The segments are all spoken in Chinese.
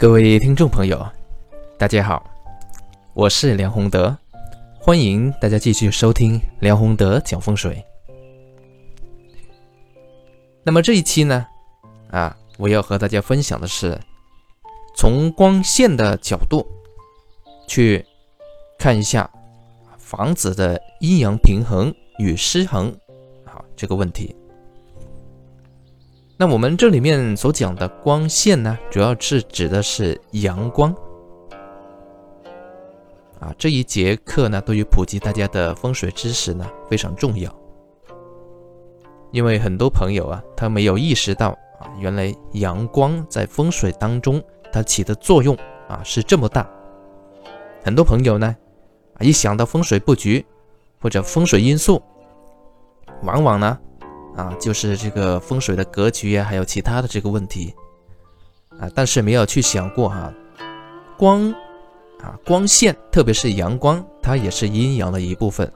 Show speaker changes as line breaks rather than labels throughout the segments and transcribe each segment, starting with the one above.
各位听众朋友，大家好，我是梁宏德，欢迎大家继续收听梁宏德讲风水。那么这一期呢，啊，我要和大家分享的是从光线的角度去看一下房子的阴阳平衡与失衡，好这个问题。那我们这里面所讲的光线呢，主要是指的是阳光啊。这一节课呢，对于普及大家的风水知识呢，非常重要。因为很多朋友啊，他没有意识到啊，原来阳光在风水当中它起的作用啊是这么大。很多朋友呢，啊一想到风水布局或者风水因素，往往呢。啊，就是这个风水的格局呀，还有其他的这个问题啊，但是没有去想过哈，光啊，光线，特别是阳光，它也是阴阳的一部分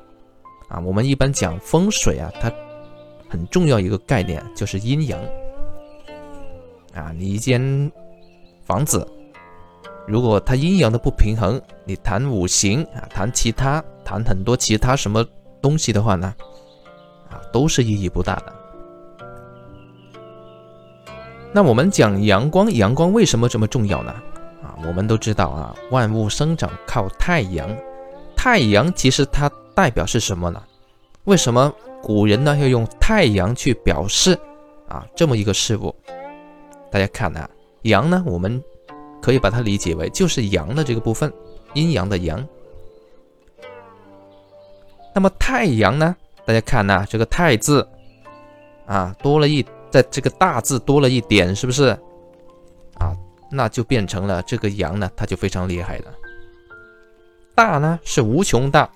啊。我们一般讲风水啊，它很重要一个概念就是阴阳啊。你一间房子，如果它阴阳的不平衡，你谈五行啊，谈其他，谈很多其他什么东西的话呢？都是意义不大的。那我们讲阳光，阳光为什么这么重要呢？啊，我们都知道啊，万物生长靠太阳，太阳其实它代表是什么呢？为什么古人呢要用太阳去表示啊这么一个事物？大家看啊，阳呢，我们可以把它理解为就是阳的这个部分，阴阳的阳。那么太阳呢？大家看呐，这个“太”字啊，多了一，在这个大字多了一点，是不是？啊，那就变成了这个阳呢，它就非常厉害了。大呢是无穷大，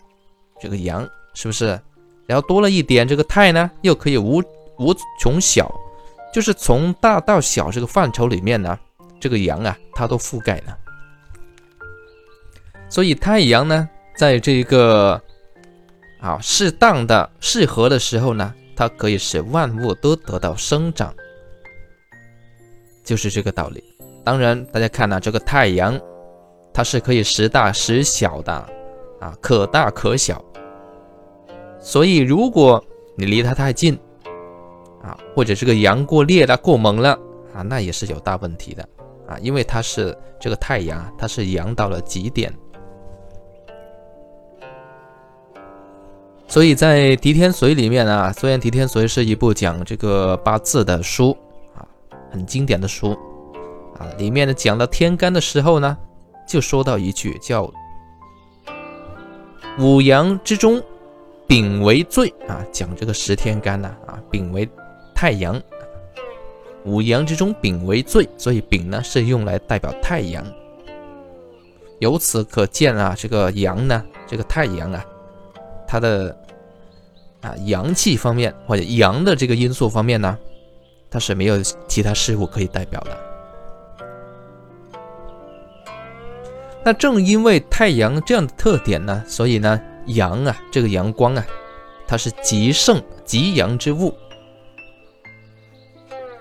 这个阳是不是？然后多了一点这个“太”呢，又可以无无穷小，就是从大到小这个范畴里面呢，这个阳啊，它都覆盖了。所以太阳呢，在这一个。啊，适当的、适合的时候呢，它可以使万物都得到生长，就是这个道理。当然，大家看呢，这个太阳，它是可以时大时小的，啊，可大可小。所以，如果你离它太近，啊，或者这个阳过烈了、过猛了，啊，那也是有大问题的，啊，因为它是这个太阳，它是阳到了极点。所以在《狄天髓》里面啊，虽然《狄天髓》是一部讲这个八字的书啊，很经典的书啊，里面呢讲到天干的时候呢，就说到一句叫“五阳之中，丙为最”啊，讲这个十天干呢啊，丙为太阳，五阳之中丙为最，所以丙呢是用来代表太阳。由此可见啊，这个阳呢，这个太阳啊。它的啊阳气方面或者阳的这个因素方面呢，它是没有其他事物可以代表的。那正因为太阳这样的特点呢，所以呢阳啊这个阳光啊，它是极盛极阳之物，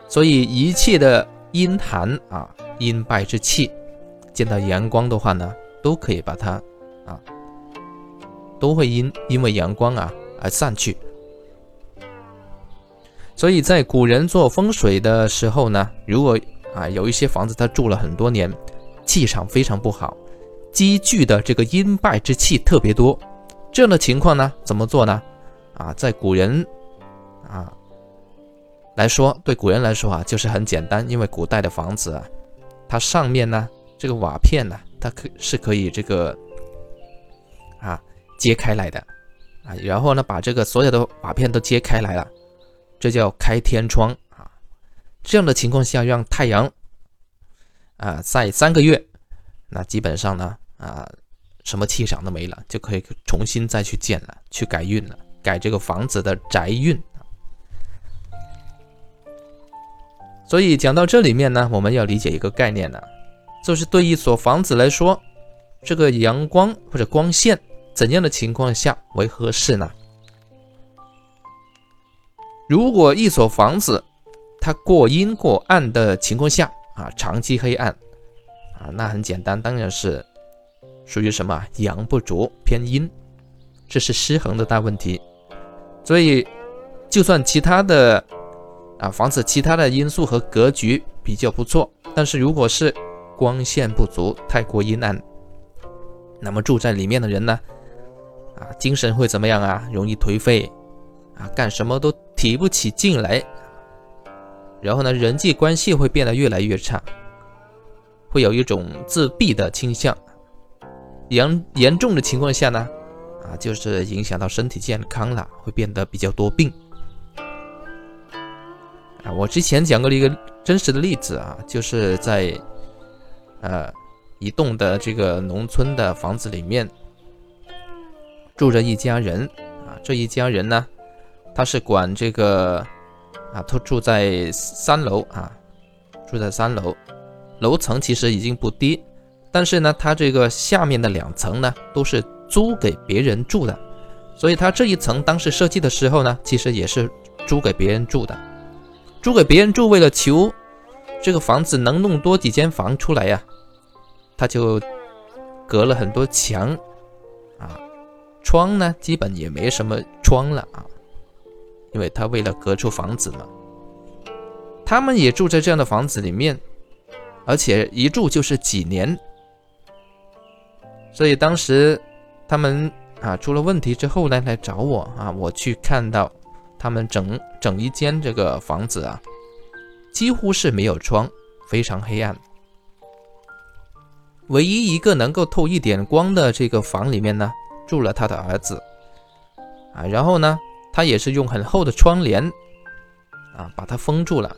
所以一切的阴寒啊阴败之气，见到阳光的话呢，都可以把它啊。都会因因为阳光啊而散去，所以在古人做风水的时候呢，如果啊有一些房子他住了很多年，气场非常不好，积聚的这个阴败之气特别多，这样的情况呢怎么做呢？啊，在古人啊来说，对古人来说啊就是很简单，因为古代的房子啊，它上面呢这个瓦片呢，它可是可以这个。揭开来的啊，然后呢，把这个所有的瓦片都揭开来了，这叫开天窗啊。这样的情况下，让太阳啊晒三个月，那基本上呢啊，什么气场都没了，就可以重新再去建了，去改运了，改这个房子的宅运。所以讲到这里面呢，我们要理解一个概念呢，就是对一所房子来说，这个阳光或者光线。怎样的情况下为合适呢？如果一所房子它过阴过暗的情况下啊，长期黑暗啊，那很简单，当然是属于什么阳不足偏阴，这是失衡的大问题。所以，就算其他的啊房子其他的因素和格局比较不错，但是如果是光线不足，太过阴暗，那么住在里面的人呢，啊，精神会怎么样啊？容易颓废，啊，干什么都提不起劲来，然后呢，人际关系会变得越来越差。会有一种自闭的倾向，严严重的情况下呢，啊，就是影响到身体健康了，会变得比较多病。啊，我之前讲过一个真实的例子啊，就是在呃一栋的这个农村的房子里面住着一家人啊，这一家人呢，他是管这个啊，他住在三楼啊，住在三楼。楼层其实已经不低，但是呢，它这个下面的两层呢都是租给别人住的，所以它这一层当时设计的时候呢，其实也是租给别人住的。租给别人住，为了求这个房子能弄多几间房出来呀，他就隔了很多墙，窗呢基本也没什么窗了啊，因为他为了隔出房子嘛。他们也住在这样的房子里面。而且一住就是几年，所以当时他们啊出了问题之后呢，来找我啊，我去看到他们整整一间这个房子啊，几乎是没有窗，非常黑暗。唯一一个能够透一点光的这个房里面呢，住了他的儿子啊，然后呢，他也是用很厚的窗帘啊把它封住了，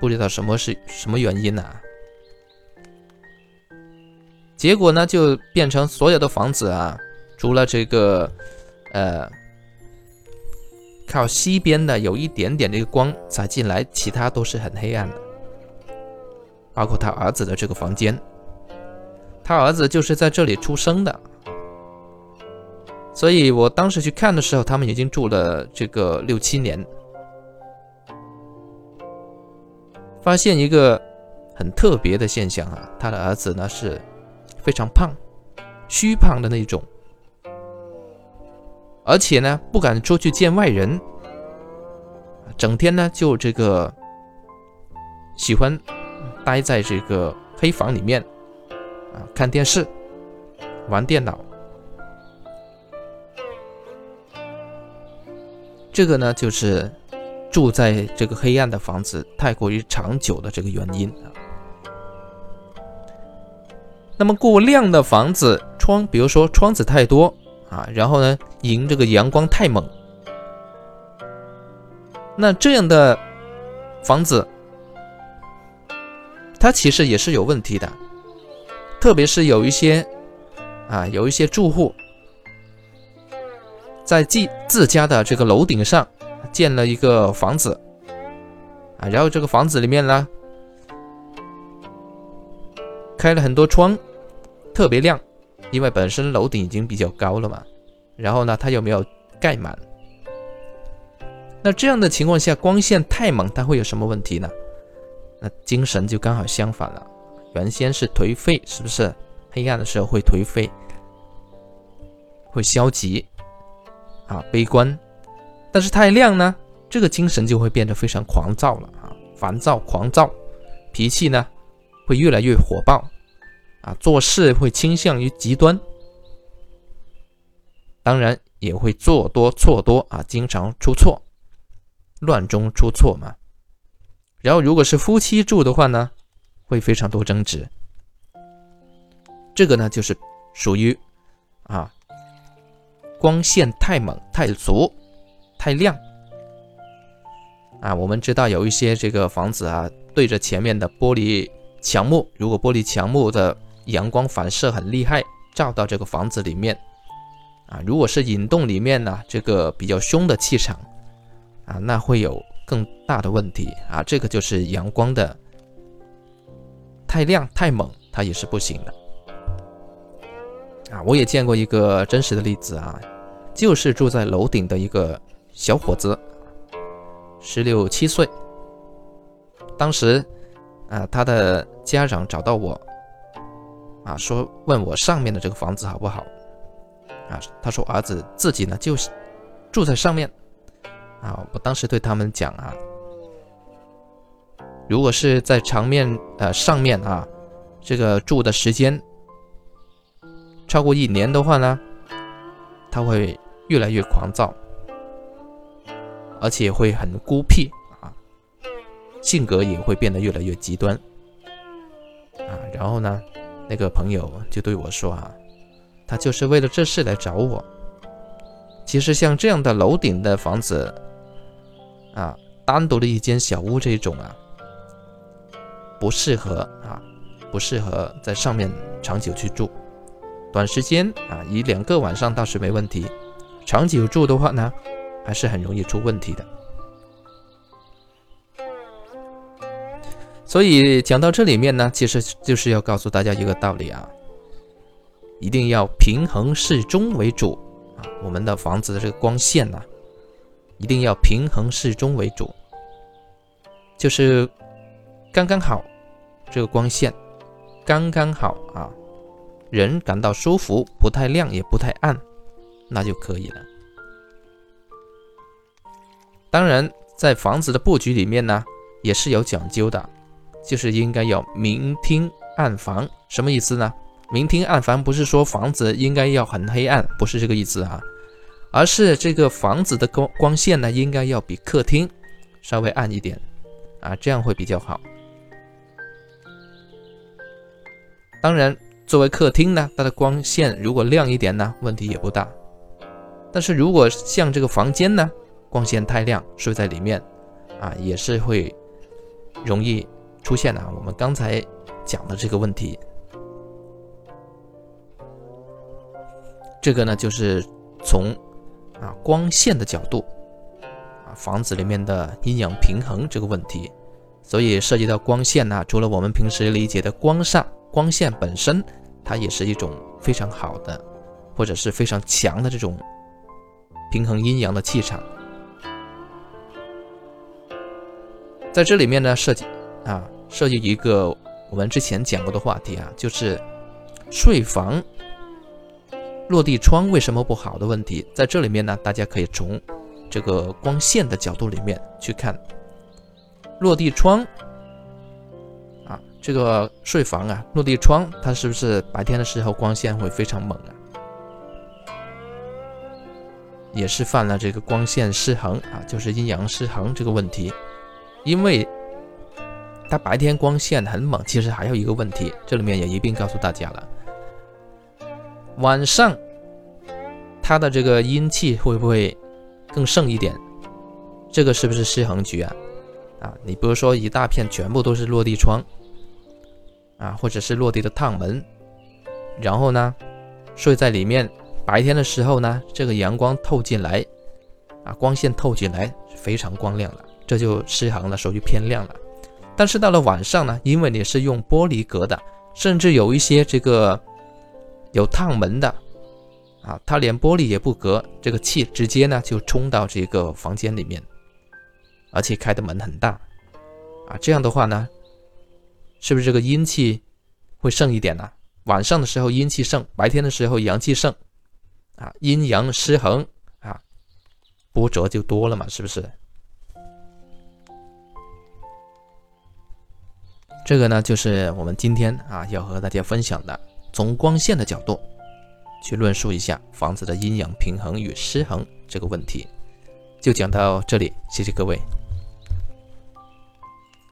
不知道什么是什么原因呢？结果呢，就变成所有的房子啊，除了这个，呃，靠西边的有一点点这个光洒进来，其他都是很黑暗的。包括他儿子的这个房间，他儿子就是在这里出生的，所以我当时去看的时候，他们已经住了这个六七年，发现一个很特别的现象啊，他的儿子呢是。非常胖，虚胖的那种，而且呢不敢出去见外人，整天呢就这个喜欢待在这个黑房里面啊看电视、玩电脑，这个呢就是住在这个黑暗的房子太过于长久的这个原因啊。那么过亮的房子窗，比如说窗子太多啊，然后呢，迎这个阳光太猛，那这样的房子，它其实也是有问题的。特别是有一些啊，有一些住户在自自家的这个楼顶上建了一个房子啊，然后这个房子里面呢，开了很多窗。特别亮，因为本身楼顶已经比较高了嘛。然后呢，它又没有盖满。那这样的情况下，光线太猛，它会有什么问题呢？那精神就刚好相反了。原先是颓废，是不是？黑暗的时候会颓废，会消极啊，悲观。但是太亮呢，这个精神就会变得非常狂躁了啊，烦躁、狂躁，脾气呢会越来越火爆。啊，做事会倾向于极端，当然也会做多错多啊，经常出错，乱中出错嘛。然后如果是夫妻住的话呢，会非常多争执。这个呢就是属于啊，光线太猛、太足、太亮啊。我们知道有一些这个房子啊，对着前面的玻璃墙幕，如果玻璃墙幕的阳光反射很厉害，照到这个房子里面，啊，如果是引动里面呢，这个比较凶的气场，啊，那会有更大的问题啊。这个就是阳光的太亮太猛，它也是不行的。啊，我也见过一个真实的例子啊，就是住在楼顶的一个小伙子，十六七岁，当时啊，他的家长找到我。啊，说问我上面的这个房子好不好？啊，他说儿子自己呢就是住在上面。啊，我当时对他们讲啊，如果是在长面呃上面啊，这个住的时间超过一年的话呢，他会越来越狂躁，而且会很孤僻啊，性格也会变得越来越极端。啊，然后呢，那个朋友就对我说啊，他就是为了这事来找我。其实像这样的楼顶的房子，啊，单独的一间小屋这种啊，不适合啊，不适合在上面长久去住。短时间啊，一两个晚上倒是没问题，长久住的话呢，还是很容易出问题的。所以讲到这里面呢，其实就是要告诉大家一个道理啊，一定要平衡适中为主啊。我们的房子的这个光线呢，一定要平衡适中为主，就是刚刚好这个光线刚刚好啊，人感到舒服，不太亮也不太暗，那就可以了。当然，在房子的布局里面呢，也是有讲究的。就是应该要明厅暗房，什么意思呢？明厅暗房不是说房子应该要很黑暗，不是这个意思啊，而是这个房子的光光线呢，应该要比客厅稍微暗一点啊，这样会比较好。当然，作为客厅呢，它的光线如果亮一点呢，问题也不大。但是如果像这个房间呢，光线太亮，睡在里面啊，也是会容易。出现啊我们刚才讲的这个问题，这个呢就是从啊光线的角度啊房子里面的阴阳平衡这个问题，所以涉及到光线呢，除了我们平时理解的光煞，光线本身它也是一种非常好的或者是非常强的这种平衡阴阳的气场，在这里面呢涉及。啊，涉及一个我们之前讲过的话题啊，就是睡房落地窗为什么不好的问题。在这里面呢，大家可以从这个光线的角度里面去看落地窗啊，这个睡房啊，落地窗它是不是白天的时候光线会非常猛啊？也是犯了这个光线失衡啊，就是阴阳失衡这个问题，因为。它白天光线很猛，其实还有一个问题，这里面也一并告诉大家了。晚上它的这个阴气会不会更盛一点？这个是不是失衡局啊？啊，你比如说一大片全部都是落地窗啊，或者是落地的趟门，然后呢睡在里面，白天的时候呢这个阳光透进来啊，光线透进来非常光亮了，这就失衡了，属于偏亮了。但是到了晚上呢，因为你是用玻璃隔的，甚至有一些这个有烫门的啊，它连玻璃也不隔，这个气直接呢就冲到这个房间里面，而且开的门很大啊，这样的话呢，是不是这个阴气会盛一点呢？晚上的时候阴气盛，白天的时候阳气盛啊，阴阳失衡啊，波折就多了嘛，是不是？这个呢，就是我们今天啊要和大家分享的，从光线的角度去论述一下房子的阴阳平衡与失衡这个问题，就讲到这里，谢谢各位。